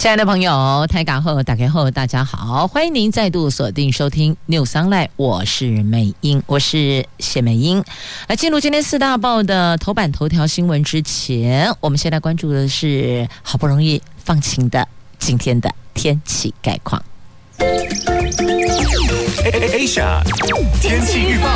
亲爱的朋友，台港后打开后，大家好，欢迎您再度锁定收听 News Online，我是美英，我是谢美英。来进入今天四大报的头版头条新闻之前，我们先来关注的是好不容易放晴的今天的天气概况。Asia 天气预报。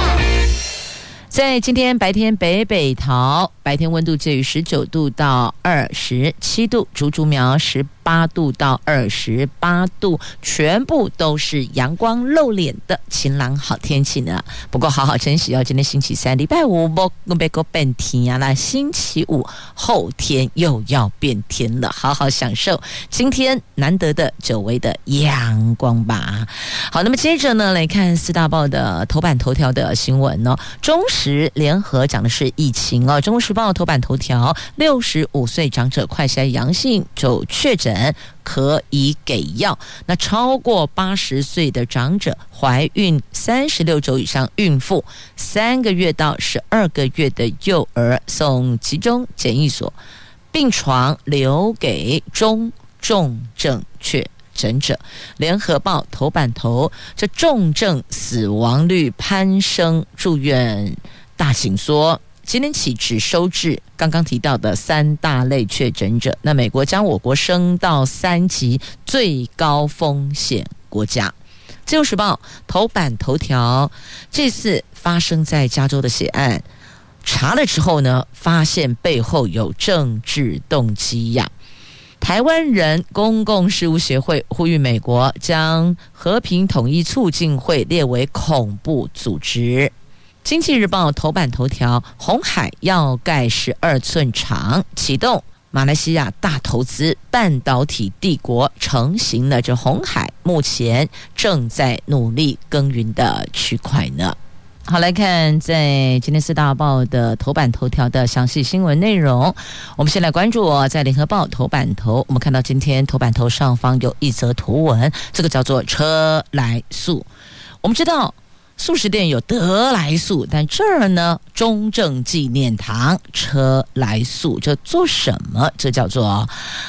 在今天白天，北北桃白天温度介于十九度到二十七度，竹竹苗十八度到二十八度，全部都是阳光露脸的晴朗好天气呢。不过好好珍惜哦，今天星期三，礼拜五不别个变天啊，那星期五后天又要变天了，好好享受今天难得的久违的阳光吧。好，那么接着呢，来看四大报的头版头条的新闻哦，中时联合讲的是疫情哦，《中国时报》头版头条：六十五岁长者快筛阳性就确诊，可以给药。那超过八十岁的长者、怀孕三十六周以上孕妇、三个月到十二个月的幼儿送集中检疫所，病床留给中重症确诊者。联合报头版头：这重症死亡率攀升，住院。大紧缩，今天起只收治刚刚提到的三大类确诊者。那美国将我国升到三级最高风险国家。自由时报头版头条：这次发生在加州的血案，查了之后呢，发现背后有政治动机呀。台湾人公共事务协会呼吁美国将和平统一促进会列为恐怖组织。经济日报头版头条：红海要盖十二寸厂，启动马来西亚大投资，半导体帝国成型了。这红海目前正在努力耕耘的区块呢。好，来看在今天四大报的头版头条的详细新闻内容。我们先来关注哦，在联合报头版头，我们看到今天头版头上方有一则图文，这个叫做“车来素”。我们知道。素食店有得来素，但这儿呢，中正纪念堂车来素，这做什么？这叫做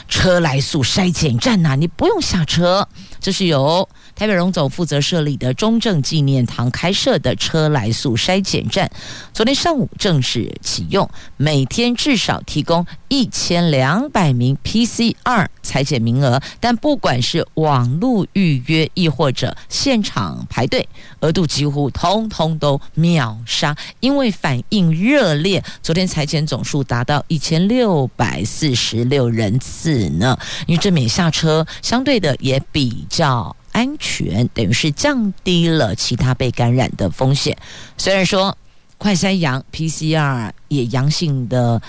车来素筛检站呐、你不用下车，这是由。台北荣总负责设立的中正纪念堂开设的车来素筛检站，昨天上午正式启用，每天至少提供一千两百名 PCR 裁检名额，但不管是网络预约亦或者现场排队，额度几乎通通都秒杀，因为反应热烈。昨天裁检总数达到一千六百四十六人次呢，因为这免下车，相对的也比较。安全等于是降低了其他被感染的风险。虽然说快筛阳 PCR 也阳性的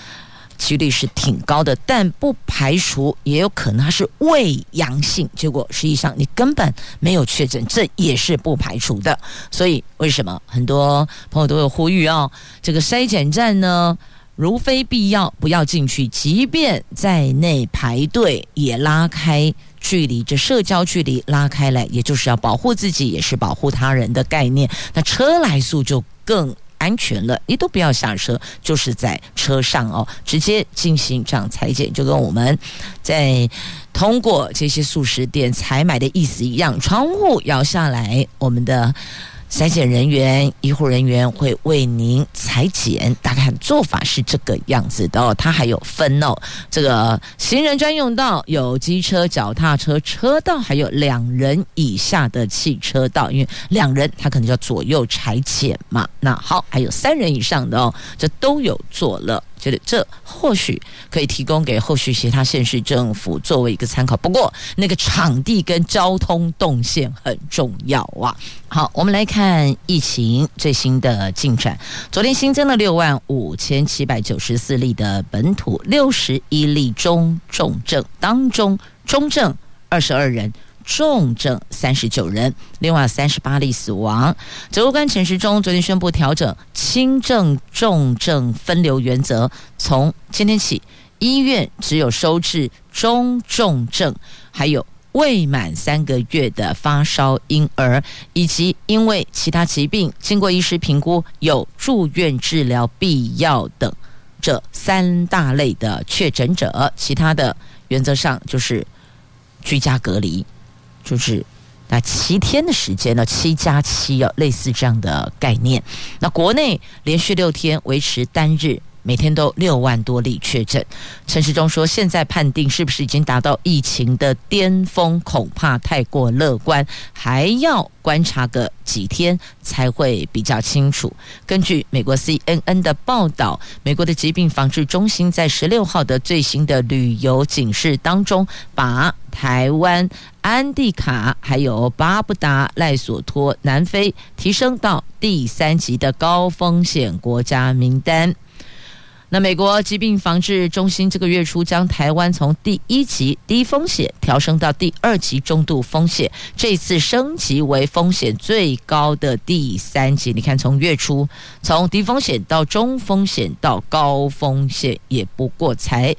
几率是挺高的，但不排除也有可能它是未阳性，结果实际上你根本没有确诊，这也是不排除的。所以为什么很多朋友都有呼吁哦，这个筛检站呢，如非必要不要进去，即便在内排队也拉开。距离这社交距离拉开来，也就是要保护自己，也是保护他人的概念。那车来素就更安全了，你都不要下车，就是在车上哦，直接进行这样裁剪，就跟我们在通过这些素食店采买的意思一样，窗户摇下来，我们的。筛检人员、医护人员会为您裁剪，大概做法是这个样子的哦。它还有分哦，这个行人专用道有机车、脚踏车车道，还有两人以下的汽车道。因为两人他可能要左右裁剪嘛。那好，还有三人以上的哦，这都有做了。觉得这或许可以提供给后续其他县市政府作为一个参考。不过，那个场地跟交通动线很重要啊。好，我们来看疫情最新的进展。昨天新增了六万五千七百九十四例的本土，六十一例中重症，当中中症二十二人。重症三十九人，另外三十八例死亡。指挥官陈时中昨天宣布调整轻症、重症分流原则，从今天起，医院只有收治中重症，还有。未满三个月的发烧婴儿，以及因为其他疾病经过医师评估有住院治疗必要等这三大类的确诊者，其他的原则上就是居家隔离，就是那七天的时间呢，七加七哦，类似这样的概念。那国内连续六天维持单日。每天都六万多例确诊，陈时中说：“现在判定是不是已经达到疫情的巅峰，恐怕太过乐观，还要观察个几天才会比较清楚。”根据美国 CNN 的报道，美国的疾病防治中心在十六号的最新的旅游警示当中，把台湾、安地卡还有巴布达赖索托、南非提升到第三级的高风险国家名单。那美国疾病防治中心这个月初将台湾从第一级低风险调升到第二级中度风险，这次升级为风险最高的第三级。你看，从月初从低风险到中风险到高风险，也不过才。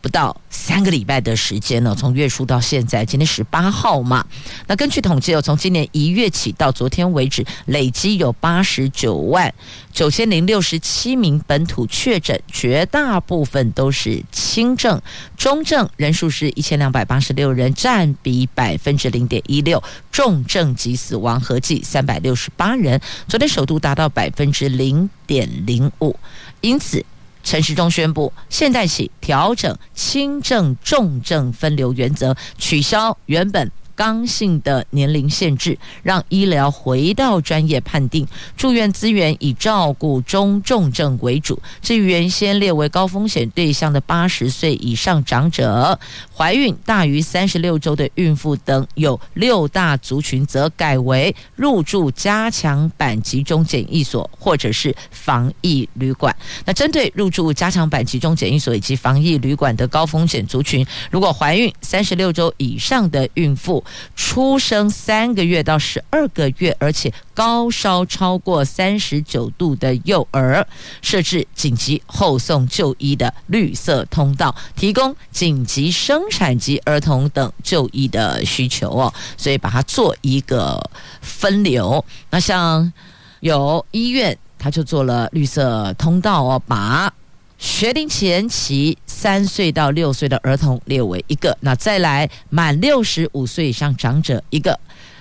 不到三个礼拜的时间呢，从月初到现在，今天十八号嘛。那根据统计哦，从今年一月起到昨天为止，累积有八十九万九千零六十七名本土确诊，绝大部分都是轻症，中症人数是一千两百八十六人，占比百分之零点一六，重症及死亡合计三百六十八人，昨天首度达到百分之零点零五，因此。陈时中宣布，现在起调整轻症、重症分流原则，取消原本。刚性的年龄限制，让医疗回到专业判定，住院资源以照顾中重症为主。至于原先列为高风险对象的八十岁以上长者、怀孕大于三十六周的孕妇等有六大族群，则改为入住加强版集中检疫所或者是防疫旅馆。那针对入住加强版集中检疫所以及防疫旅馆的高风险族群，如果怀孕三十六周以上的孕妇，出生三个月到十二个月，而且高烧超过三十九度的幼儿，设置紧急后送就医的绿色通道，提供紧急生产及儿童等就医的需求哦。所以把它做一个分流。那像有医院，他就做了绿色通道哦，把。学龄前期三岁到六岁的儿童列为一个，那再来满六十五岁以上长者一个，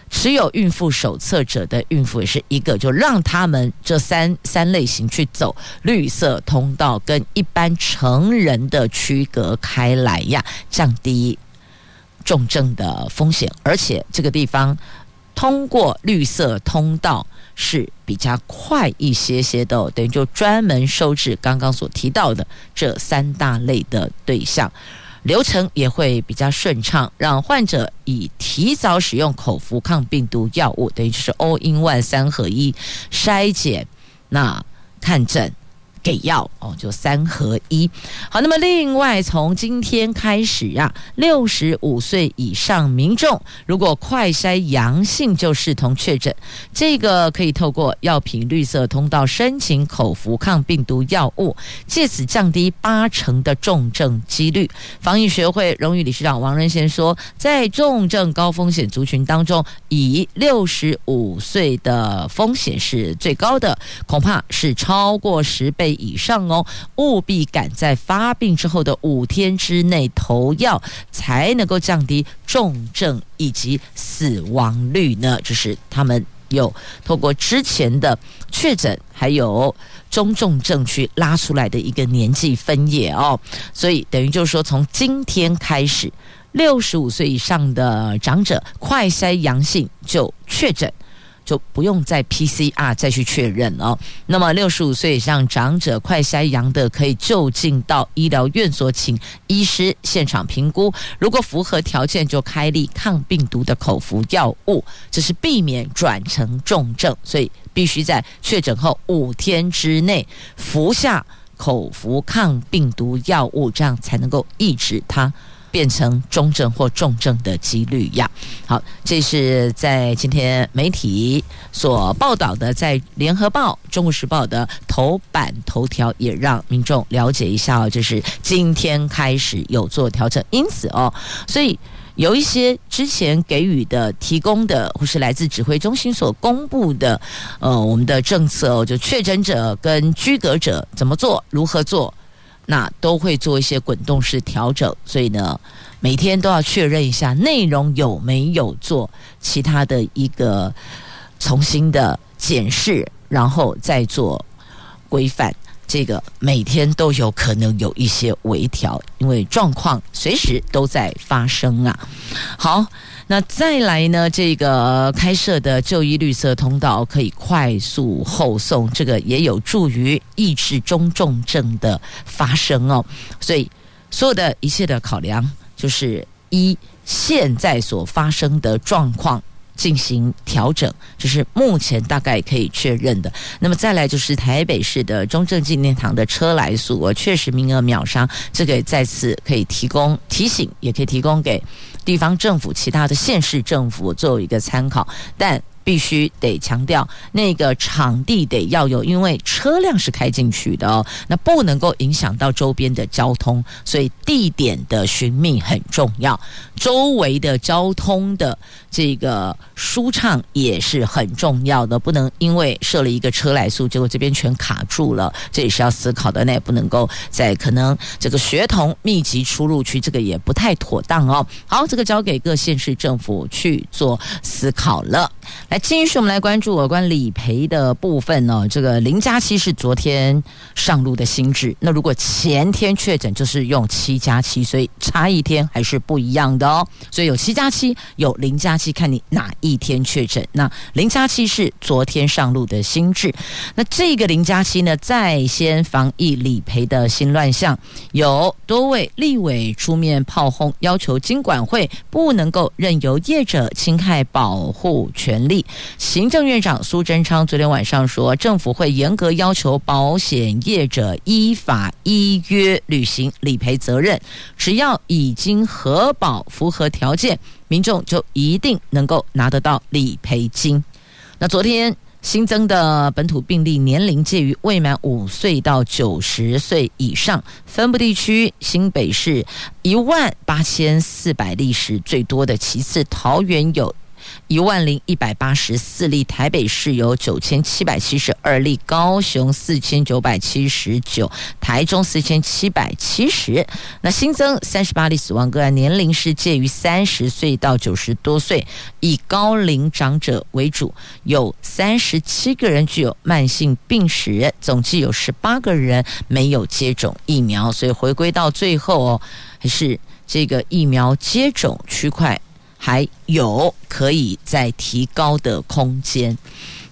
持有孕妇手册者的孕妇也是一个，就让他们这三三类型去走绿色通道，跟一般成人的区隔开来呀，降低重症的风险，而且这个地方通过绿色通道。是比较快一些些的，等于就专门收治刚刚所提到的这三大类的对象，流程也会比较顺畅，让患者以提早使用口服抗病毒药物，等于就是 all in one 三合一筛检，那看诊。给药哦，就三合一。好，那么另外从今天开始啊，六十五岁以上民众如果快筛阳性就视同确诊，这个可以透过药品绿色通道申请口服抗病毒药物，借此降低八成的重症几率。防疫学会荣誉理事长王仁贤说，在重症高风险族群当中，以六十五岁的风险是最高的，恐怕是超过十倍。以上哦，务必赶在发病之后的五天之内投药，才能够降低重症以及死亡率呢。就是他们有透过之前的确诊，还有中重症去拉出来的一个年纪分野哦。所以等于就是说，从今天开始，六十五岁以上的长者快筛阳性就确诊。就不用再 PCR 再去确认了。那么六十五岁以上长者快筛阳的，可以就近到医疗院所请医师现场评估，如果符合条件，就开立抗病毒的口服药物，这是避免转成重症。所以必须在确诊后五天之内服下口服抗病毒药物，这样才能够抑制它变成中症或重症的几率呀。好，这是在今天媒体所报道的，在《联合报》《中国时报》的头版头条，也让民众了解一下哦，就是今天开始有做调整，因此哦，所以有一些之前给予的、提供的，或是来自指挥中心所公布的，呃，我们的政策哦，就确诊者跟居隔者怎么做、如何做。那都会做一些滚动式调整，所以呢，每天都要确认一下内容有没有做其他的一个重新的检视，然后再做规范。这个每天都有可能有一些微调，因为状况随时都在发生啊。好。那再来呢？这个开设的就医绿色通道可以快速后送，这个也有助于抑制中重症的发生哦。所以，所有的一切的考量，就是一现在所发生的状况进行调整，这是目前大概可以确认的。那么再来就是台北市的中正纪念堂的车来素，我确实名额秒杀，这个再次可以提供提醒，也可以提供给。地方政府、其他的县市政府作为一个参考，但必须得强调，那个场地得要有，因为车辆是开进去的哦，那不能够影响到周边的交通，所以地点的寻觅很重要，周围的交通的这个舒畅也是很重要的，不能因为设了一个车来速，结果这边全卡住了，这也是要思考的，那也不能够在可能这个学童密集出入区，这个也不太妥当哦。好，这个交给各县市政府去做思考了，来。继续，我们来关注有关理赔的部分呢、这个零加七是昨天上路的新制，那如果前天确诊，就是用七加七，所以差一天还是不一样的哦。所以有七加七，有零加七，看你哪一天确诊。那零加七是昨天上路的新制，那这个零加七呢，在先防疫理赔的新乱象，有多位立委出面炮轰，要求经管会不能够任由业者侵害保护权利。行政院长苏贞昌昨天晚上说，政府会严格要求保险业者依法依约履行理赔责任，只要已经核保符合条件，民众就一定能够拿得到理赔金。那昨天新增的本土病例年龄介于未满五岁到九十岁以上，分布地区新北市一万八千四百例是最多的，其次桃园有。一万零一百八十四例，台北市有九千七百七十二例，高雄四千九百七十九，台中四千七百七十。那新增三十八例死亡个案，年龄是介于三十岁到九十多岁，以高龄长者为主，有三十七个人具有慢性病史，总计有十八个人没有接种疫苗，所以回归到最后哦，还是这个疫苗接种区块。还有可以再提高的空间。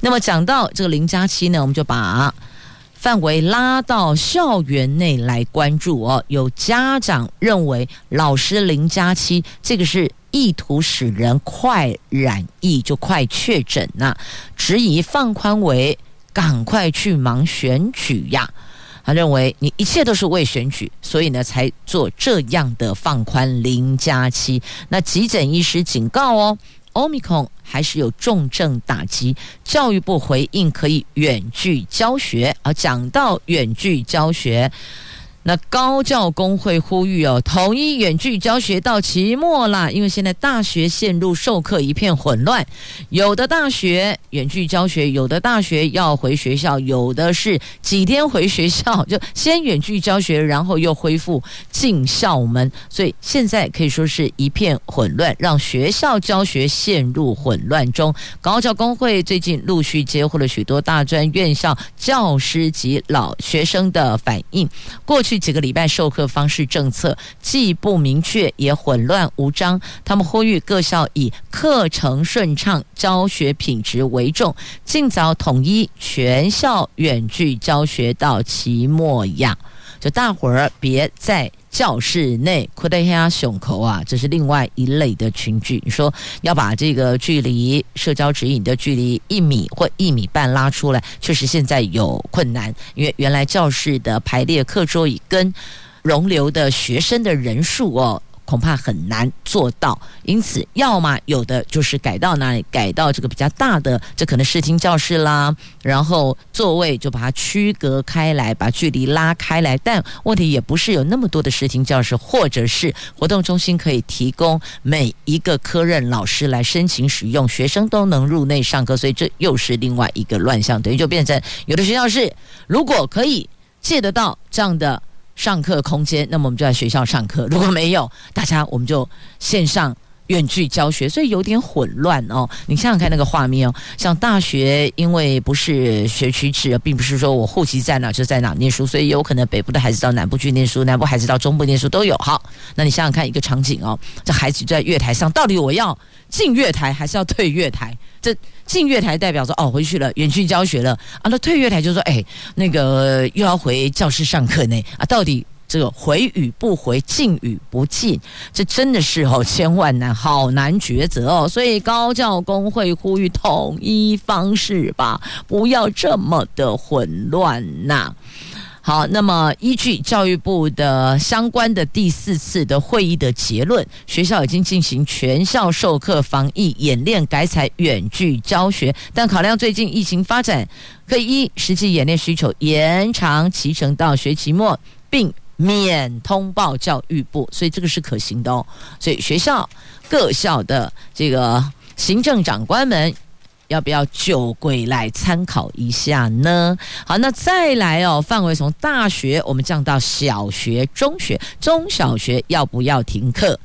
那么讲到这个零加七呢，我们就把范围拉到校园内来关注哦。有家长认为老师零加七这个是意图使人快染疫，就快确诊呐，质疑放宽为赶快去忙选举呀。他认为你一切都是为选举，所以呢才做这样的放宽零加七。那急诊医师警告哦，Omicron 还是有重症打击。教育部回应可以远距教学，而讲到远距教学。那高教工会呼吁哦，统一远距教学到期末啦，因为现在大学陷入授课一片混乱，有的大学远距教学，有的大学要回学校，有的是几天回学校就先远距教学，然后又恢复进校门，所以现在可以说是一片混乱，让学校教学陷入混乱中。高教工会最近陆续接获了许多大专院校教师及老学生的反应，过去。几个礼拜授课方式政策既不明确也混乱无章，他们呼吁各校以课程顺畅、教学品质为重，尽早统一全校远距教学到期末呀！就大伙儿别在教室内扩大一下胸口啊，这是另外一类的群聚。你说要把这个距离社交指引的距离一米或一米半拉出来，确实现在有困难，因为原来教室的排列课桌椅跟容留的学生的人数哦。恐怕很难做到。因此，要么有的就是改到哪里，改到这个比较大的，这可能视听教室啦，然后座位就把它区隔开来，把距离拉开来。但问题也不是有那么多的视听教室，或者是活动中心可以提供每一个科任老师来申请使用，学生都能入内上课，所以这又是另外一个乱象，等于就变成有的学校是如果可以借得到这样的上课空间，那么我们就在学校上课；如果没有，大家我们就线上。远距教学，所以有点混乱哦。你想想看那个画面哦，像大学，因为不是学区制，并不是说我户籍在哪就在哪念书，所以有可能北部的孩子到南部去念书，南部孩子到中部念书都有。好，那你想想看一个场景哦，这孩子就在月台上，到底我要进月台还是要退月台？这进月台代表说哦回去了，远去教学了啊。那退月台就说哎，那个又要回教室上课呢啊，到底？这个回与不回，进与不进，这真的是哦，千万难，好难抉择哦。所以高教工会呼吁统一方式吧，不要这么的混乱呐。好，那么依据教育部的相关的第四次的会议的结论，学校已经进行全校授课防疫演练，改采远距教学，但考量最近疫情发展，可以依实际演练需求延长期程到学期末，并。免通报教育部，所以这个是可行的哦。所以学校各校的这个行政长官们，要不要就归来参考一下呢？好，那再来哦，范围从大学我们降到小学、中学、中小学要不要停课？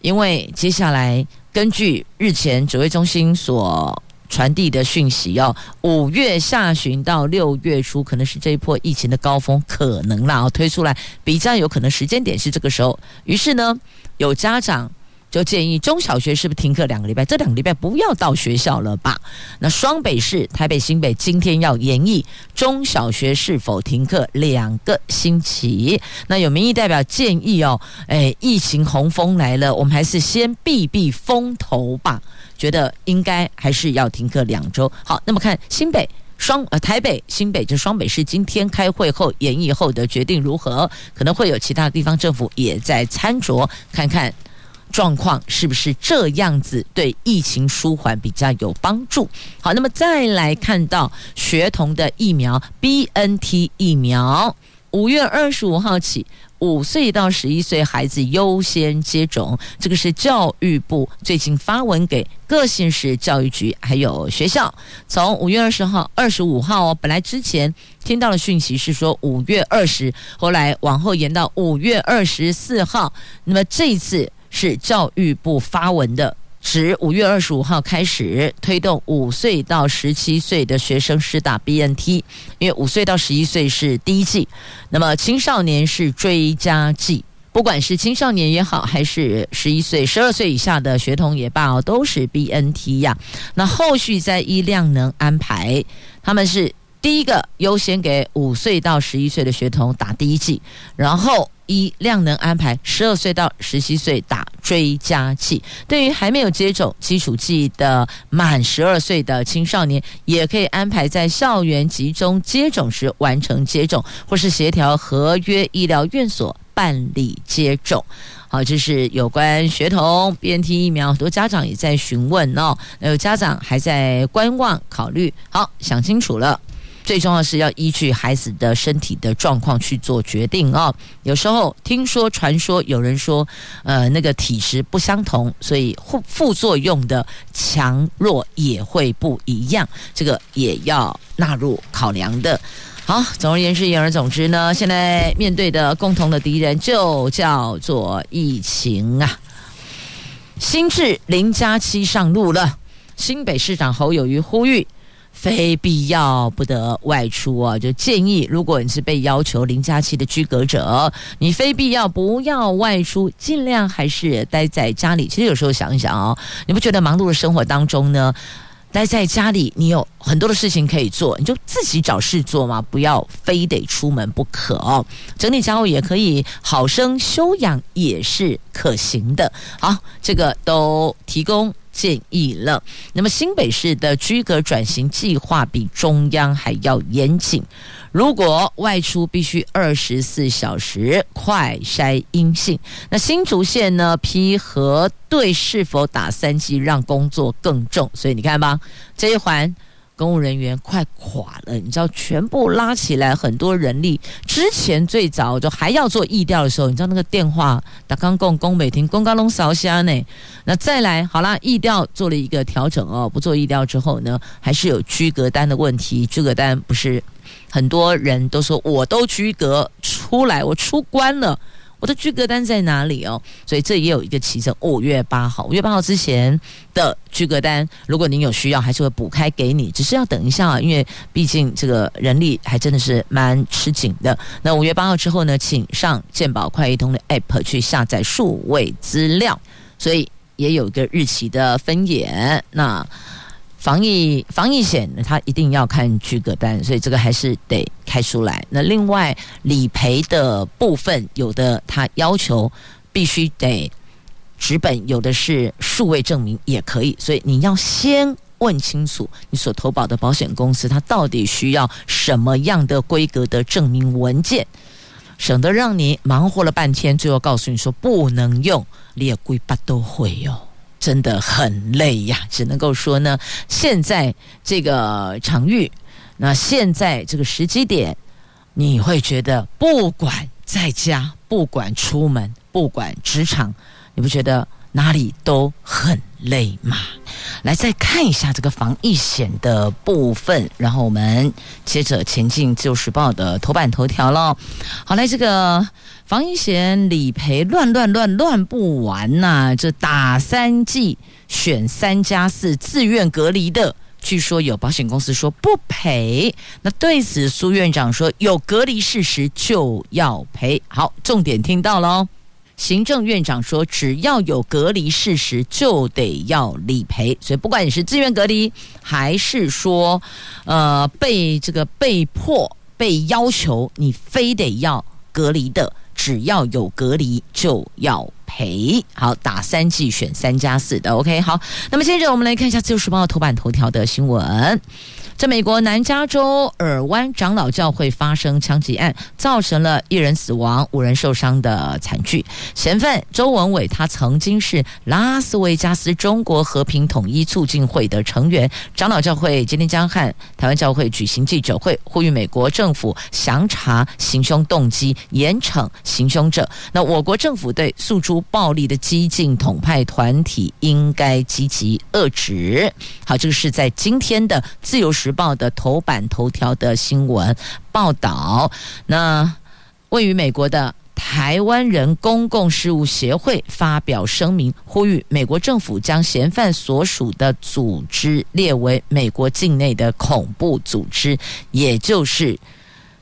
因为接下来根据日前指挥中心所。传递的讯息哦五月下旬到六月初，可能是这一波疫情的高峰，可能啦，推出来比较有可能时间点是这个时候。于是呢，有家长就建议中小学是不是停课两个礼拜？这两个礼拜不要到学校了吧？那双北市台北、新北今天要研议中小学是否停课两个星期。那有民意代表建议哦，哎，疫情洪峰来了，我们还是先避避风头吧。觉得应该还是要停课两周。好，那么看新北双呃台北新北就双北市今天开会后研议后的决定如何？可能会有其他地方政府也在参酌，看看状况是不是这样子，对疫情舒缓比较有帮助。好，那么再来看到学童的疫苗 BNT 疫苗，五月二十五号起。五岁到十一岁孩子优先接种，这个是教育部最近发文给各县市教育局还有学校。从五月二十号、二十五号哦，本来之前听到的讯息是说五月二十，后来往后延到五月二十四号。那么这一次是教育部发文的。指五月二十五号开始推动五岁到十七岁的学生施打 BNT，因为五岁到十一岁是第一剂，那么青少年是追加剂。不管是青少年也好，还是十一岁、十二岁以下的学童也罢，都是 BNT 呀。那后续再依量能安排，他们是第一个优先给五岁到十一岁的学童打第一剂，然后。一量能安排，十二岁到十七岁打追加剂。对于还没有接种基础剂的满十二岁的青少年，也可以安排在校园集中接种时完成接种，或是协调合约医疗院所办理接种。好，这是有关学童 BNT 疫苗，很多家长也在询问哦。有家长还在观望考虑。好，想清楚了。最重要是要依据孩子的身体的状况去做决定哦。有时候听说传说有人说，呃，那个体质不相同，所以副副作用的强弱也会不一样，这个也要纳入考量的。好，总而言之，言而总之呢，现在面对的共同的敌人就叫做疫情啊。新制零加七上路了，新北市长侯友谊呼吁。非必要不得外出啊！就建议，如果你是被要求零加七的居隔者，你非必要不要外出，尽量还是待在家里。其实有时候想一想哦，你不觉得忙碌的生活当中呢，待在家里你有很多的事情可以做，你就自己找事做嘛，不要非得出门不可哦。整理家务也可以，好生休养也是可行的。好，这个都提供。建议了。那么新北市的居格转型计划比中央还要严谨，如果外出必须二十四小时快筛阴性。那新竹县呢？批核对是否打三剂，让工作更重。所以你看吧，这一环。公务人员快垮了，你知道，全部拉起来很多人力。之前最早就还要做疫调的时候，你知道那个电话打刚共公美亭公高龙扫虾呢。那再来好啦，疫调做了一个调整哦，不做疫调之后呢，还是有居隔单的问题。居隔单不是很多人都说我都居隔出来，我出关了。我的居格单在哪里哦？所以这也有一个期程，五月八号，五月八号之前的居格单，如果您有需要，还是会补开给你，只是要等一下啊，因为毕竟这个人力还真的是蛮吃紧的。那五月八号之后呢，请上健保快易通的 App 去下载数位资料，所以也有一个日期的分野。那。防疫防疫险，它一定要看居格单，所以这个还是得开出来。那另外理赔的部分，有的它要求必须得纸本，有的是数位证明也可以。所以你要先问清楚你所投保的保险公司，它到底需要什么样的规格的证明文件，省得让你忙活了半天，最后告诉你说不能用，你也贵八都会哟。真的很累呀，只能够说呢，现在这个场域，那现在这个时机点，你会觉得不管在家，不管出门，不管职场，你不觉得哪里都很累吗？来，再看一下这个防疫险的部分，然后我们接着前进《自由时报》的头版头条喽。好，来这个。防疫险理赔乱乱乱乱不完呐、啊！这打三剂选三加四自愿隔离的，据说有保险公司说不赔。那对此苏院长说有隔离事实就要赔。好，重点听到喽。行政院长说只要有隔离事实就得要理赔。所以不管你是自愿隔离还是说呃被这个被迫被要求你非得要隔离的。只要有隔离就要赔，好，打三剂选三加四的，OK，好，那么接着我们来看一下《自由时报》头版头条的新闻。在美国南加州尔湾长老教会发生枪击案，造成了一人死亡、五人受伤的惨剧。嫌犯周文伟，他曾经是拉斯维加斯中国和平统一促进会的成员。长老教会今天将和台湾教会举行记者会，呼吁美国政府详查行凶动机，严惩行凶者。那我国政府对诉诸暴力的激进统派团体应该积极遏止。好，这个是在今天的自由时报的头版头条的新闻报道，那位于美国的台湾人公共事务协会发表声明，呼吁美国政府将嫌犯所属的组织列为美国境内的恐怖组织，也就是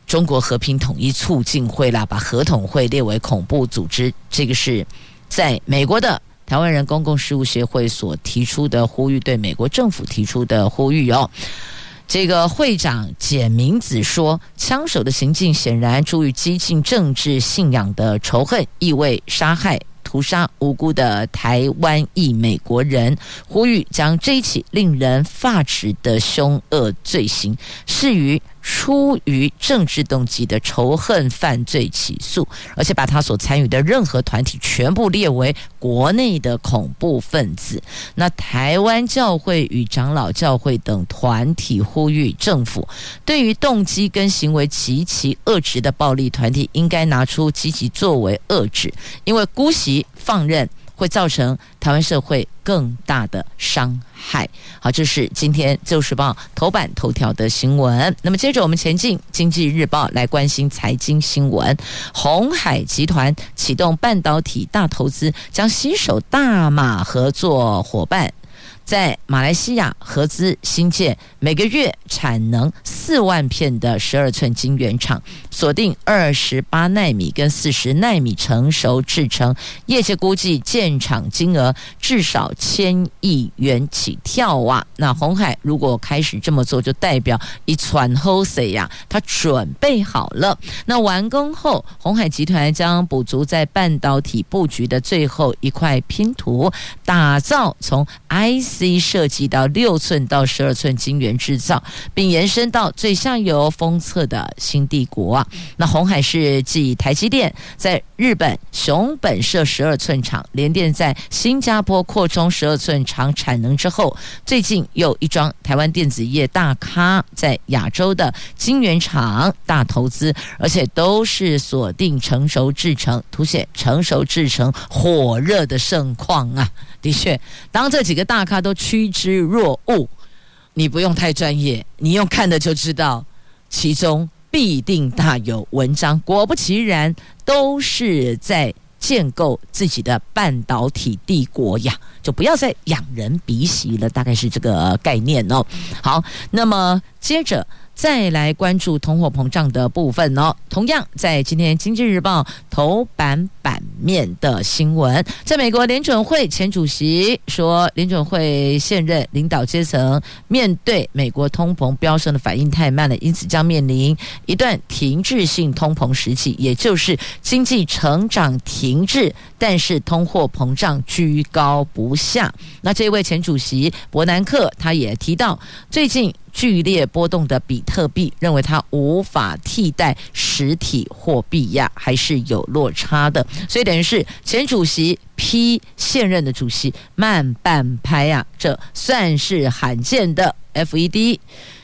中国和平统一促进会啦，把合统会列为恐怖组织，这个是在美国的。台湾人公共事务协会所提出的呼吁，对美国政府提出的呼吁哦。这个会长简明子说，枪手的行径显然出于激进政治信仰的仇恨，意味杀害、屠杀无辜的台湾裔美国人，呼吁将这一起令人发指的凶恶罪行视于出于政治动机的仇恨犯罪起诉，而且把他所参与的任何团体全部列为国内的恐怖分子。那台湾教会与长老教会等团体呼吁政府，对于动机跟行为极其恶质的暴力团体，应该拿出积极作为遏制，因为姑息放任。会造成台湾社会更大的伤害。好，这是今天《自由时报》头版头条的新闻。那么接着我们前进《经济日报》来关心财经新闻。鸿海集团启动半导体大投资，将携手大马合作伙伴。在马来西亚合资新建每个月产能四万片的十二寸晶圆厂，锁定二十八纳米跟四十纳米成熟制程，业界估计建厂金额至少千亿元起跳啊！那红海如果开始这么做，就代表一传后谁呀？他准备好了。那完工后，红海集团将补足在半导体布局的最后一块拼图，打造从 IC 设计到六寸到十二寸晶圆制造，并延伸到最下游封测的新帝国啊。那红海是继台积电在日本熊本设十二寸厂，联电在新加坡扩充十二寸厂产能之后，最近又一桩台湾电子业大咖在亚洲的晶圆厂大投资，而且都是锁定成熟制程，凸显成熟制程火热的盛况啊！的确，当这几个大咖都趋之若鹜，你不用太专业，你用看的就知道，其中必定大有文章。果不其然，都是在建构自己的半导体帝国呀！就不要再仰人鼻息了，大概是这个概念哦。好，那么接着。再来关注通货膨胀的部分哦。同样在今天《经济日报》头版版面的新闻，在美国联准会前主席说，联准会现任领导阶层面对美国通膨飙升的反应太慢了，因此将面临一段停滞性通膨时期，也就是经济成长停滞，但是通货膨胀居高不下。那这位前主席伯南克他也提到，最近。剧烈波动的比特币，认为它无法替代实体货币呀，还是有落差的。所以等于是前主席批现任的主席慢半拍呀，这算是罕见的。FED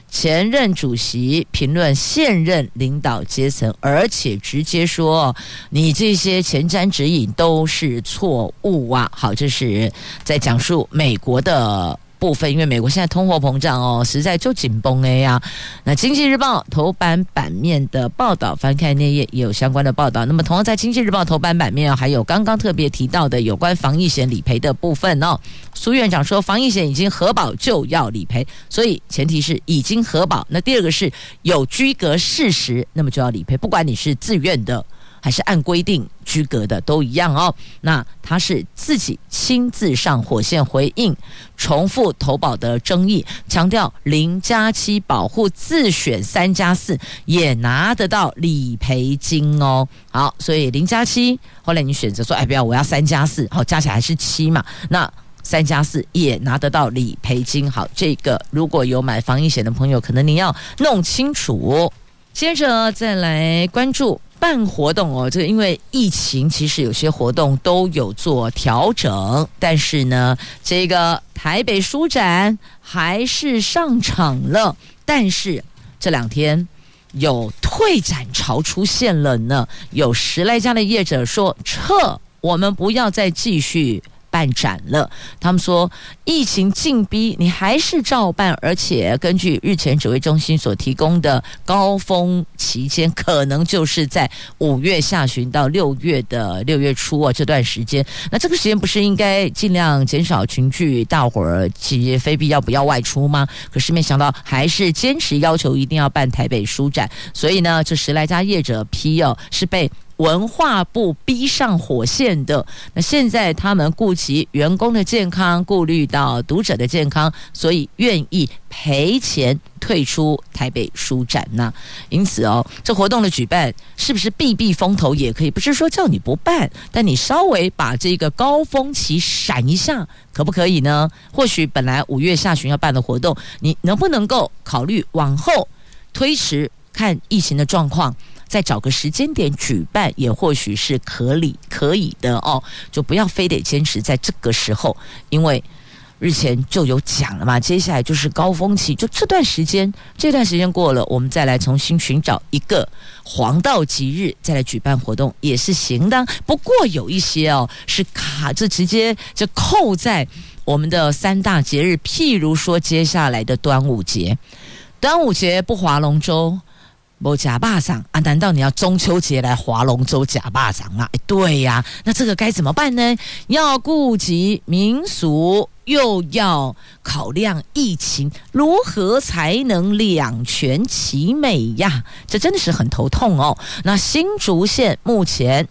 前任主席评论现任领导阶层，而且直接说你这些前瞻指引都是错误啊！好，这是在讲述美国的。部分，因为美国现在通货膨胀哦，实在就紧绷哎呀。那《经济日报》头版版面的报道，翻开那页也有相关的报道。那么，同样在《经济日报》头版版面还有刚刚特别提到的有关防疫险理赔的部分哦。苏院长说，防疫险已经核保就要理赔，所以前提是已经核保。那第二个是有居格事实，那么就要理赔，不管你是自愿的。还是按规定居格的都一样哦。那他是自己亲自上火线回应，重复投保的争议，强调零加七保护自选三加四也拿得到理赔金哦。好，所以零加七，后来你选择说，哎，不要，我要三加四，好，加起来还是七嘛。那三加四也拿得到理赔金。好，这个如果有买防疫险的朋友，可能你要弄清楚。接着再来关注。办活动哦，这个因为疫情，其实有些活动都有做调整，但是呢，这个台北书展还是上场了，但是这两天有退展潮出现了呢，有十来家的业者说撤，我们不要再继续。办展了，他们说疫情禁逼，你还是照办，而且根据日前指挥中心所提供的高峰期间，可能就是在五月下旬到六月的六月初啊这段时间。那这个时间不是应该尽量减少群聚，大伙儿其实非必要不要外出吗？可是没想到还是坚持要求一定要办台北书展，所以呢，这十来家业者批哦是被。文化部逼上火线的，那现在他们顾及员工的健康，顾虑到读者的健康，所以愿意赔钱退出台北书展呢。因此哦，这活动的举办是不是避避风头也可以？不是说叫你不办，但你稍微把这个高峰期闪一下，可不可以呢？或许本来五月下旬要办的活动，你能不能够考虑往后推迟，看疫情的状况？再找个时间点举办，也或许是可以可以的哦，就不要非得坚持在这个时候，因为日前就有讲了嘛，接下来就是高峰期，就这段时间，这段时间过了，我们再来重新寻找一个黄道吉日，再来举办活动也是行的。不过有一些哦，是卡着直接就扣在我们的三大节日，譬如说接下来的端午节，端午节不划龙舟。不假霸掌啊？难道你要中秋节来划龙舟假霸掌吗？哎，对呀，那这个该怎么办呢？要顾及民俗又要考量疫情，如何才能两全其美呀？这真的是很头痛哦。那新竹县目前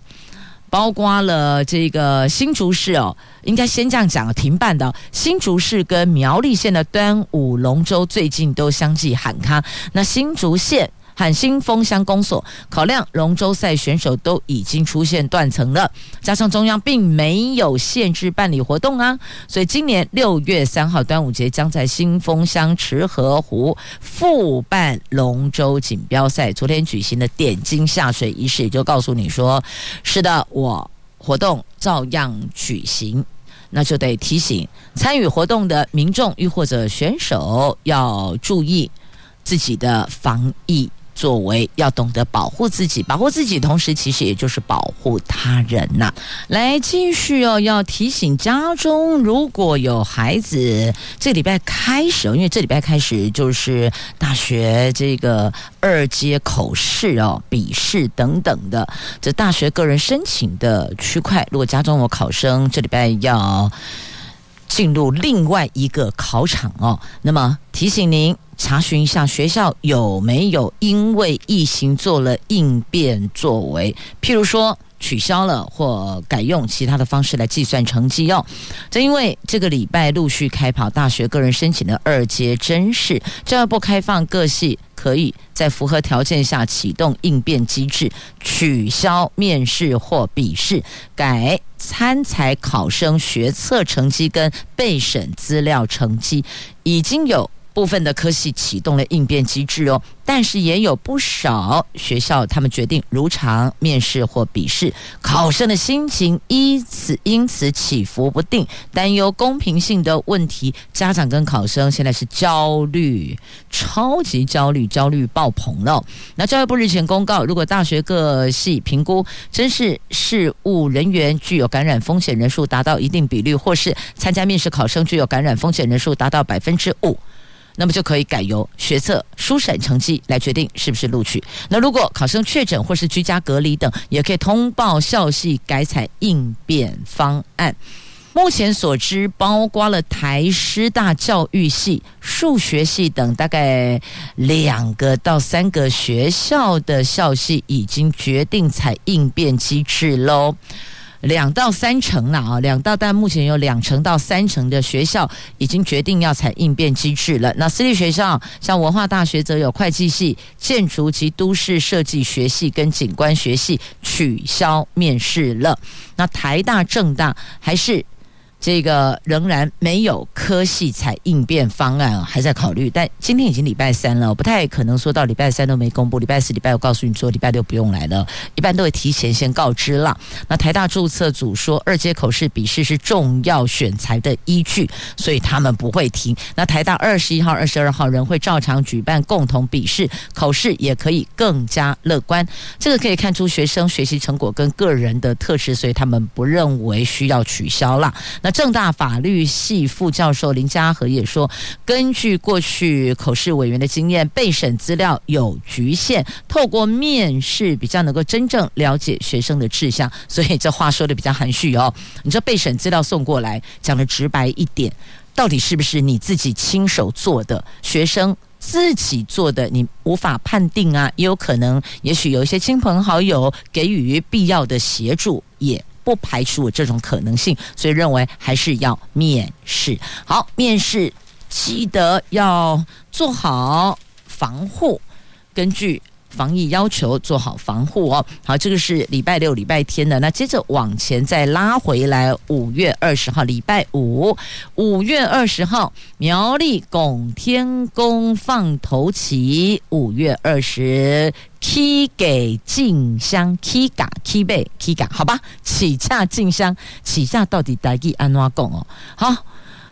包括了这个新竹市哦，应该先这样讲，停办的新竹市跟苗栗县的端午龙舟最近都相继喊卡。那新竹县。喊新丰乡公所考量龙舟赛选手都已经出现断层了，加上中央并没有限制办理活动啊，所以今年六月三号端午节将在新丰乡池河湖复办龙舟锦标赛。昨天举行的点睛下水仪式也就告诉你说，是的，我活动照样举行，那就得提醒参与活动的民众亦或者选手要注意自己的防疫。作为要懂得保护自己，保护自己，同时其实也就是保护他人呐、来继续哦，要提醒家中如果有孩子，这礼拜开始哦，因为这礼拜开始就是大学这个二阶口试哦、笔试等等的，这大学个人申请的区块，如果家中有考生，这礼拜要进入另外一个考场哦，那么提醒您。查询一下学校有没有因为疫情做了应变作为，譬如说取消了或改用其他的方式来计算成绩哦。正因为这个礼拜陆续开跑大学个人申请的二阶甄试，教育部开放各系可以在符合条件下启动应变机制，取消面试或笔试，改参采考生学测成绩跟备审资料成绩，已经有。部分的科系启动了应变机制哦，但是也有不少学校他们决定如常面试或笔试，考生的心情因此因此起伏不定，担忧公平性的问题，家长跟考生现在是焦虑，超级焦虑，焦虑爆棚了。那教育部日前公告，如果大学各系评估真是事务人员具有感染风险人数达到一定比率，或是参加面试考生具有感染风险人数达到百分之五。那么就可以改由学测书审成绩来决定是不是录取。那如果考生确诊或是居家隔离等，也可以通报校系改采应变方案。目前所知，包括了台师大教育系、数学系等大概两个到三个学校的校系已经决定采应变机制喽。两到三成啦啊，两到但目前有两成到三成的学校已经决定要采应变机制了。那私立学校像文化大学则有会计系、建筑及都市设计学系跟景观学系取消面试了。那台大、政大还是。这个仍然没有科系采应变方案，还在考虑。但今天已经礼拜三了，不太可能说到礼拜三都没公布。礼拜四、礼拜五告诉你说，礼拜六不用来了，一般都会提前先告知了。那台大注册组说，二阶口试笔试是重要选材的依据，所以他们不会停。那台大二十一号、二十二号仍会照常举办共同笔试，口试也可以更加乐观。这个可以看出学生学习成果跟个人的特质，所以他们不认为需要取消了。那正大法律系副教授林家和也说，根据过去口试委员的经验，备审资料有局限，透过面试比较能够真正了解学生的志向，所以这话说的比较含蓄哦。你这备审资料送过来，讲的直白一点，到底是不是你自己亲手做的？学生自己做的，你无法判定啊。也有可能，也许有一些亲朋好友给予必要的协助，也。不排除这种可能性，所以认为还是要面试。好，面试记得要做好防护，根据防疫要求做好防护哦。好，这个是礼拜六、礼拜天的。那接着往前再拉回来，五月二十号，礼拜五，五月二十号，苗栗拱天宫放头旗，五月二十。起给进香，起嘎起背起嘎，好吧？起驾进香，起驾到底台语安怎讲哦？好，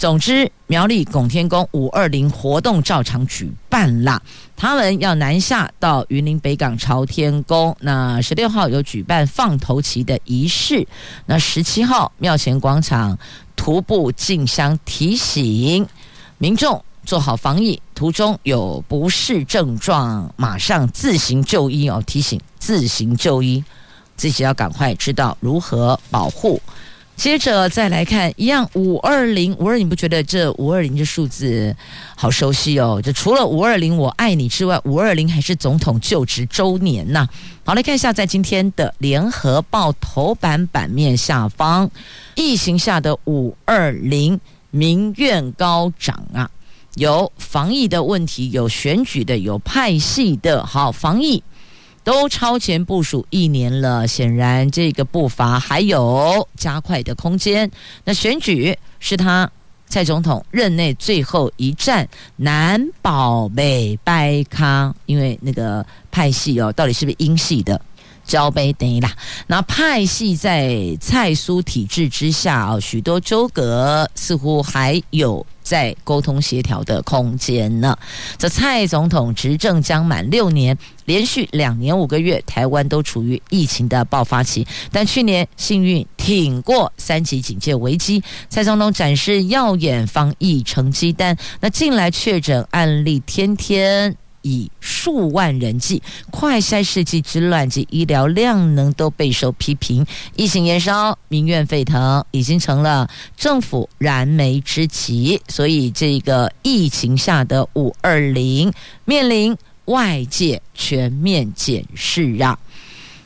总之苗栗拱天宫五二零活动照常举办啦。他们要南下到云林北港朝天宫，那十六号有举办放头旗的仪式，那十七号庙前广场徒步进香，提醒民众。做好防疫，途中有不适症状，马上自行就医哦。提醒自行就医，自己要赶快知道如何保护接着再来看，一样五二零五二，你不觉得这五二零这数字好熟悉哦？就除了五二零我爱你之外，五二零还是总统就职周年呐。好，来看一下，在今天的联合报头版版面下方，疫情下的五二零民怨高涨啊，有防疫的问题，有选举的，有派系的。好，防疫。都超前部署一年了，显然这个步伐还有加快的空间。那选举是他蔡总统任内最后一战，男宝贝掰康，因为那个派系哦，到底是不是英系的？交杯等于啦。那派系在蔡苏体制之下哦，许多纠葛似乎还有。在沟通协调的空间呢。这蔡总统执政将满六年，连续两年五个月，台湾都处于疫情的爆发期。但去年幸运挺过三级警戒危机，蔡总统展示耀眼防疫成绩单。那近来确诊案例天天。以数万人计，快筛试剂之乱及医疗量能都备受批评，疫情延烧，民怨沸腾，已经成了政府燃眉之急。所以，这个疫情下的五二零，面临外界全面检视啊。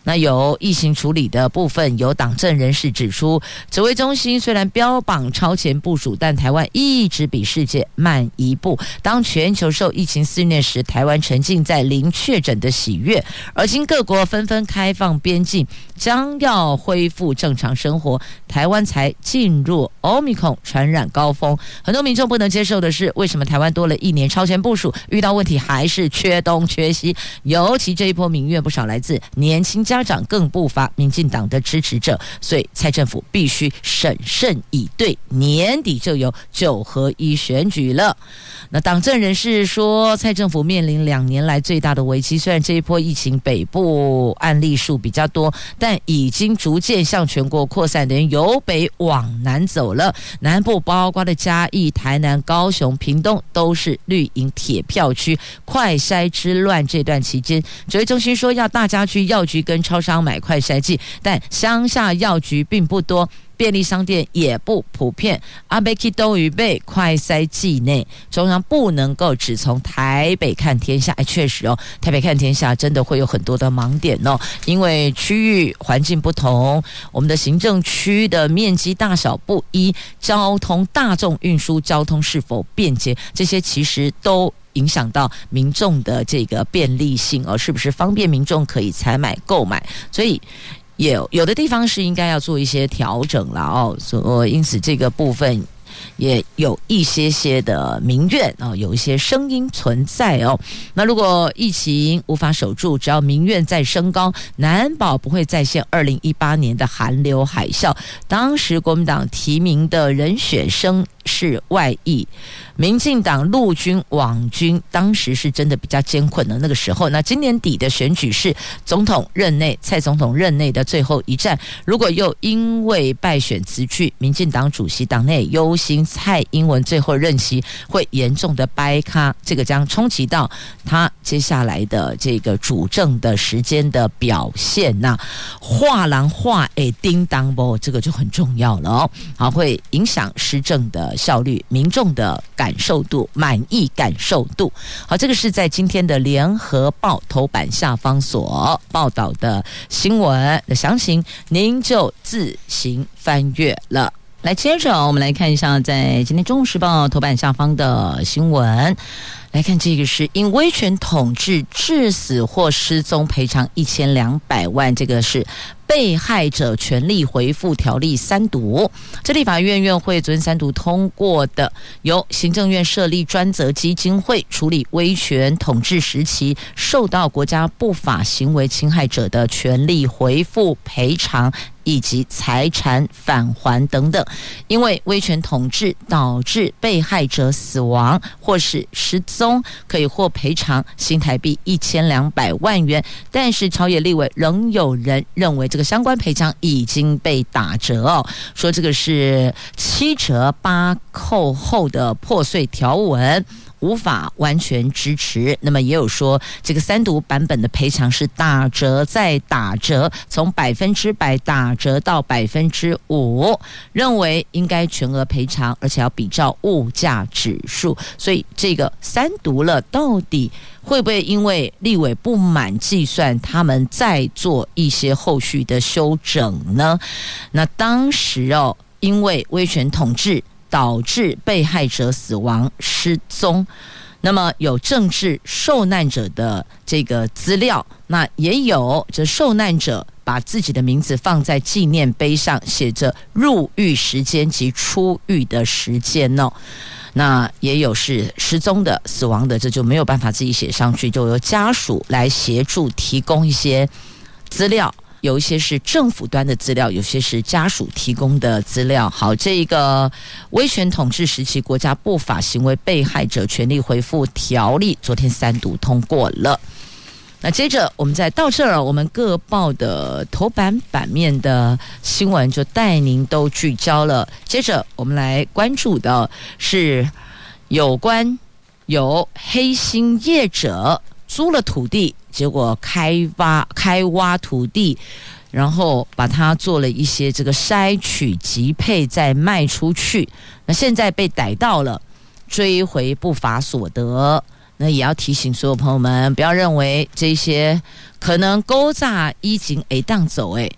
那有疫情处理的部分，有党政人士指出，指挥中心虽然标榜超前部署，但台湾一直比世界慢一步。当全球受疫情肆虐时，台湾沉浸在零确诊的喜悦，而今各国纷纷开放边境，将要恢复正常生活，台湾才进入 Omicron 传染高峰。很多民众不能接受的是，为什么台湾多了一年超前部署，遇到问题还是缺东缺西？尤其这一波民怨不少来自年轻家。家长更不乏民进党的支持者，所以蔡政府必须审慎以对。年底就有九合一选举了。那党政人士说，蔡政府面临两年来最大的危机。虽然这一波疫情北部案例数比较多，但已经逐渐向全国扩散，等于由北往南走了。南部包括的嘉义、台南、高雄、屏东都是绿营铁票区。快筛之乱这段期间，指挥中心说要大家去药局跟超商买快筛剂，但乡下药局并不多。便利商店也不普遍，阿贝基都预备快筛剂内，中央不能够只从台北看天下。哎，确实哦，台北看天下真的会有很多的盲点哦，因为区域环境不同，我们的行政区的面积大小不一，交通大众运输交通是否便捷，这些其实都影响到民众的这个便利性哦，是不是方便民众可以采买购买？所以。有有的地方是应该要做一些调整了哦，所因此这个部分也有一些些的民怨啊，有一些声音存在哦。那如果疫情无法守住，只要民怨再升高，难保不会再现二零一八年的寒流海啸。当时国民党提名的人选生是外溢。民进党陆军、网军当时是真的比较艰困的那个时候。那今年底的选举是总统任内，蔡总统任内的最后一战。如果又因为败选辞去，民进党主席党内忧心蔡英文最后任期会严重的掰咖，这个将冲击到他接下来的这个主政的时间的表现。那画廊画诶，叮当不，这个就很重要了哦。好，会影响施政的效率，民众的感。受度、满意感受度，好，这个是在今天的联合报头版下方所报道的新闻的详情，您就自行翻阅了。来，接着我们来看一下，在今天《中时报》头版下方的新闻，来看这个是因威权统治致死或失踪赔偿一千两百万，这个是。被害者权利回复条例三读，这立法院院会昨天三读通过的，由行政院设立专责基金会处理威权统治时期受到国家不法行为侵害者的权利回复赔偿。以及财产返还等等，因为威权统治导致被害者死亡或是失踪，可以获赔偿新台币一千两百万元。但是朝野立委仍有人认为这个相关赔偿已经被打折哦，说这个是七折八扣后的破碎条文。无法完全支持。那么也有说，这个三读版本的赔偿是打折再打折，从百分之百打折到百分之五，认为应该全额赔偿，而且要比照物价指数。所以这个三读了，到底会不会因为立委不满计算，他们再做一些后续的修整呢？那当时哦，因为威权统治。导致被害者死亡失踪，那么有政治受难者的这个资料，那也有这受难者把自己的名字放在纪念碑上，写着入狱时间及出狱的时间哦。那也有是失踪的、死亡的，这就没有办法自己写上去，就由家属来协助提供一些资料。有一些是政府端的资料，有些是家属提供的资料。好，这一个威权统治时期国家不法行为被害者权利恢复条例，昨天三读通过了。那接着我们再到这儿，我们各报的头版版面的新闻就带您都聚焦了。接着我们来关注的是有关有黑心业者租了土地。结果开挖开挖土地，然后把它做了一些这个筛取、集配，再卖出去。那现在被逮到了，追回不法所得。那也要提醒所有朋友们，不要认为这些可能勾诈衣锦诶当走，哎，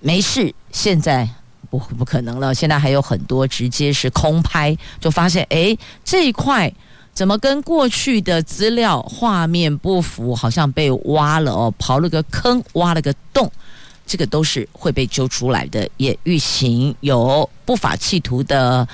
没事。现在不不可能了，现在还有很多直接是空拍，就发现哎这一块。怎么跟过去的资料画面不符？好像被挖了哦，刨了个坑，挖了个洞，这个都是会被揪出来的。也预行有不法企图的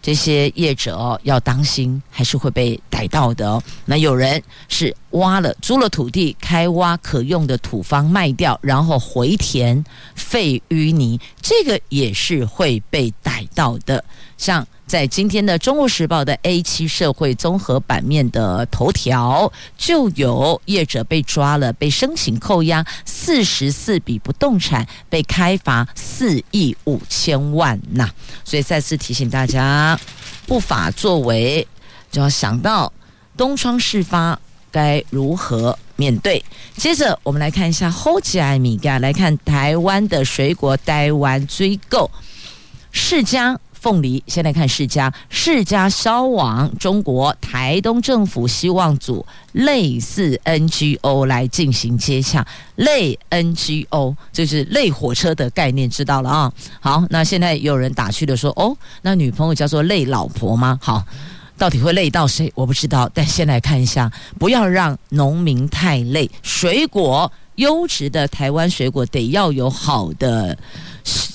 这些业者，要当心，还是会被逮到的哦。那有人是挖了租了土地，开挖可用的土方卖掉，然后回填废淤泥，这个也是会被逮到的。像。在今天的《中国时报》的 A7 社会综合版面的头条，就有业者被抓了，被申请扣押四十四笔不动产，被开罚四亿五千万呐。所以再次提醒大家，不法作为就要想到东窗事发该如何面对。接着我们来看一下后吉艾米嘎，来看台湾的水果，台湾追购释迦。凤梨，先来看世家，世家销往中国，台东政府希望组类似 NGO 来进行接洽，类 NGO 就是类火车的概念，知道了啊？好，那现在有人打趣的说，哦，那女朋友叫做累老婆吗？好，到底会累到谁？我不知道，但先来看一下，不要让农民太累，水果优质的台湾水果得要有好的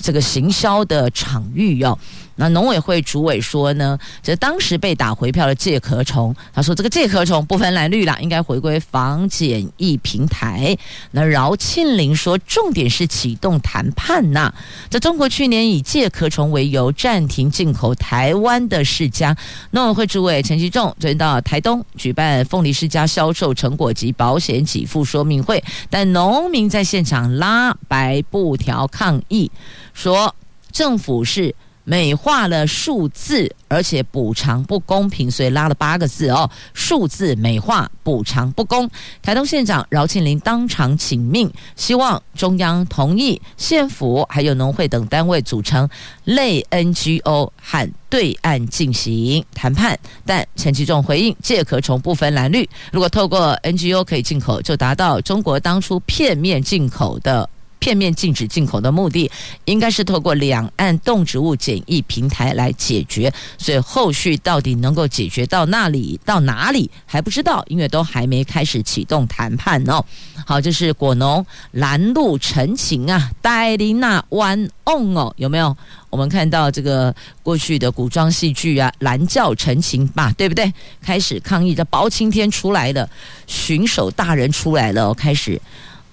这个行销的场域哟。那农委会主委说呢，这当时被打回票的介壳虫，他说这个介壳虫不分蓝绿啦，应该回归防检疫平台。那饶庆铃说，重点是启动谈判呐。在中国去年以介壳虫为由暂停进口台湾的释迦，农委会主委陈其仲昨天到台东举办凤梨释迦销售成果及保险给付说明会，但农民在现场拉白布条抗议，说政府是。美化了数字，而且补偿不公平，所以拉了八个字哦。数字美化，补偿不公。台东县长饶庆铃当场请命，希望中央同意县府还有农会等单位组成类 NGO 和对岸进行谈判。但陈其仲回应：借壳虫不分蓝绿，如果透过 NGO 可以进口，就达到中国当初片面进口的。片面禁止进口的目的，应该是透过两岸动植物检疫平台来解决。所以后续到底能够解决到那里到哪里还不知道，因为都还没开始启动谈判哦。好，这是果农拦路陈情啊，戴琳娜湾哦，有没有？我们看到这个过去的古装戏剧啊，拦轿陈情吧，对不对？开始抗议的包青天出来了，巡守大人出来了，开始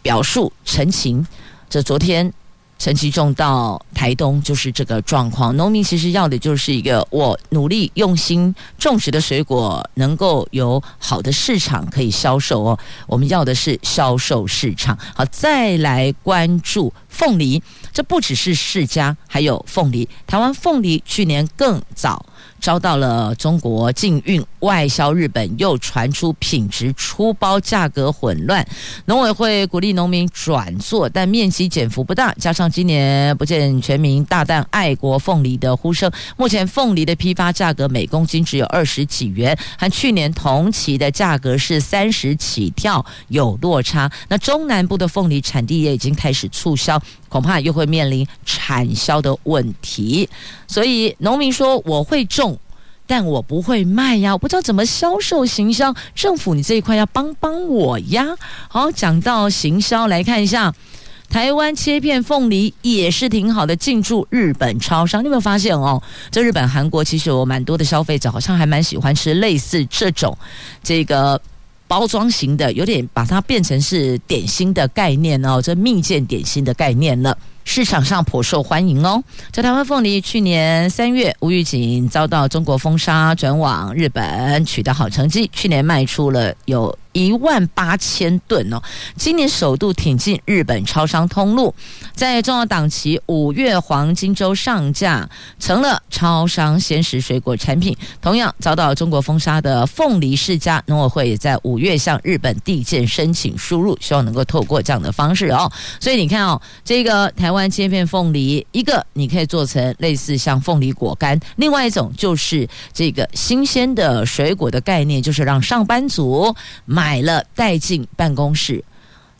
表述陈情。这昨天陈其仲到台东就是这个状况，农民其实要的就是一个我努力用心种植的水果能够有好的市场可以销售哦，我们要的是销售市场。好，再来关注凤梨，这不只是释迦，还有凤梨。台湾凤梨去年更早。遭到了中国禁运，外销日本，又传出品质出包、价格混乱。农委会鼓励农民转作，但面积减幅不大。加上今年不见全民大啖爱国凤梨的呼声，目前凤梨的批发价格每公斤只有二十几元，和去年同期的价格是三十起跳，有落差。那中南部的凤梨产地也已经开始促销，恐怕又会面临产销的问题。所以农民说：“我会种。”但我不会卖呀，我不知道怎么销售行销。政府，你这一块要帮帮我呀。好，讲到行销，来看一下，台湾切片凤梨也是挺好的，进驻日本超商。你有没有发现哦？在日本、韩国，其实有蛮多的消费者好像还蛮喜欢吃类似这种这个包装型的，有点把它变成是点心的概念哦，这蜜饯点心的概念了。市场上颇受欢迎哦。在台湾凤梨，去年三月无预警遭到中国封杀，转往日本取得好成绩，去年卖出了有。一万八千吨哦，今年首度挺进日本超商通路，在重要档期五月黄金周上架，成了超商鲜食水果产品。同样遭到中国封杀的凤梨世家，农委会也在五月向日本递件申请输入，希望能够透过这样的方式哦。所以你看哦，这个台湾切片凤梨，一个你可以做成类似像凤梨果干，另外一种就是这个新鲜的水果的概念，就是让上班族买。买了带进办公室，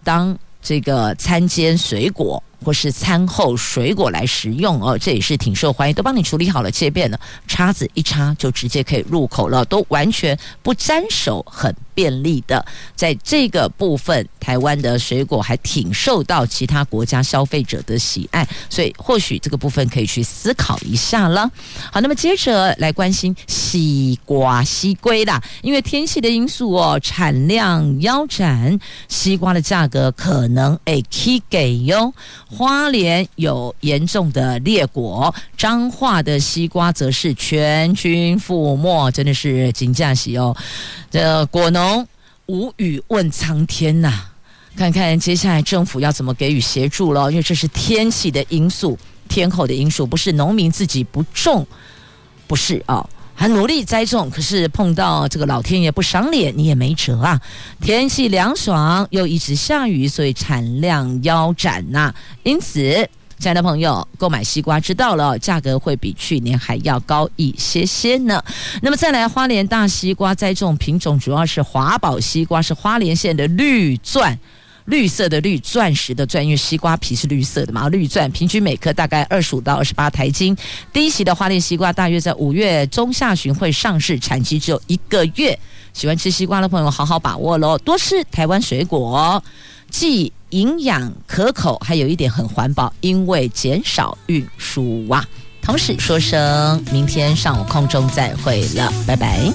当这个餐间水果或是餐后水果来食用哦，这也是挺受欢迎。都帮你处理好了，切片了，叉子一插就直接可以入口了，都完全不沾手，很。便利的，在这个部分，台湾的水果还挺受到其他国家消费者的喜爱，所以或许这个部分可以去思考一下了。好，那么接着来关心西瓜、西龟啦，因为天气的因素哦，产量腰斩，西瓜的价格可能会起给哟。花莲有严重的裂果，彰化的西瓜则是全军覆没，真的是惊驾喜哦。这果农无语问苍天呐，看看接下来政府要怎么给予协助了，因为这是天气的因素，天候的因素，不是农民自己不种，不是啊、还努力栽种，可是碰到这个老天爷不赏脸，你也没辙啊。天气凉爽又一直下雨，所以产量腰斩呐、因此。亲爱的朋友，购买西瓜知道了，价格会比去年还要高一些些呢。那么再来，花莲大西瓜栽种品种主要是华宝西瓜，是花莲县的绿钻，绿色的绿，钻石的钻，因为西瓜皮是绿色的嘛，绿钻平均每颗大概二十五到二十八台斤。第一期的花莲西瓜大约在五月中下旬会上市，产期只有一个月。喜欢吃西瓜的朋友，好好把握喽，多吃台湾水果，既营养可口，还有一点很环保，因为减少运输啊。同时说声，明天上午空中再会了，拜拜。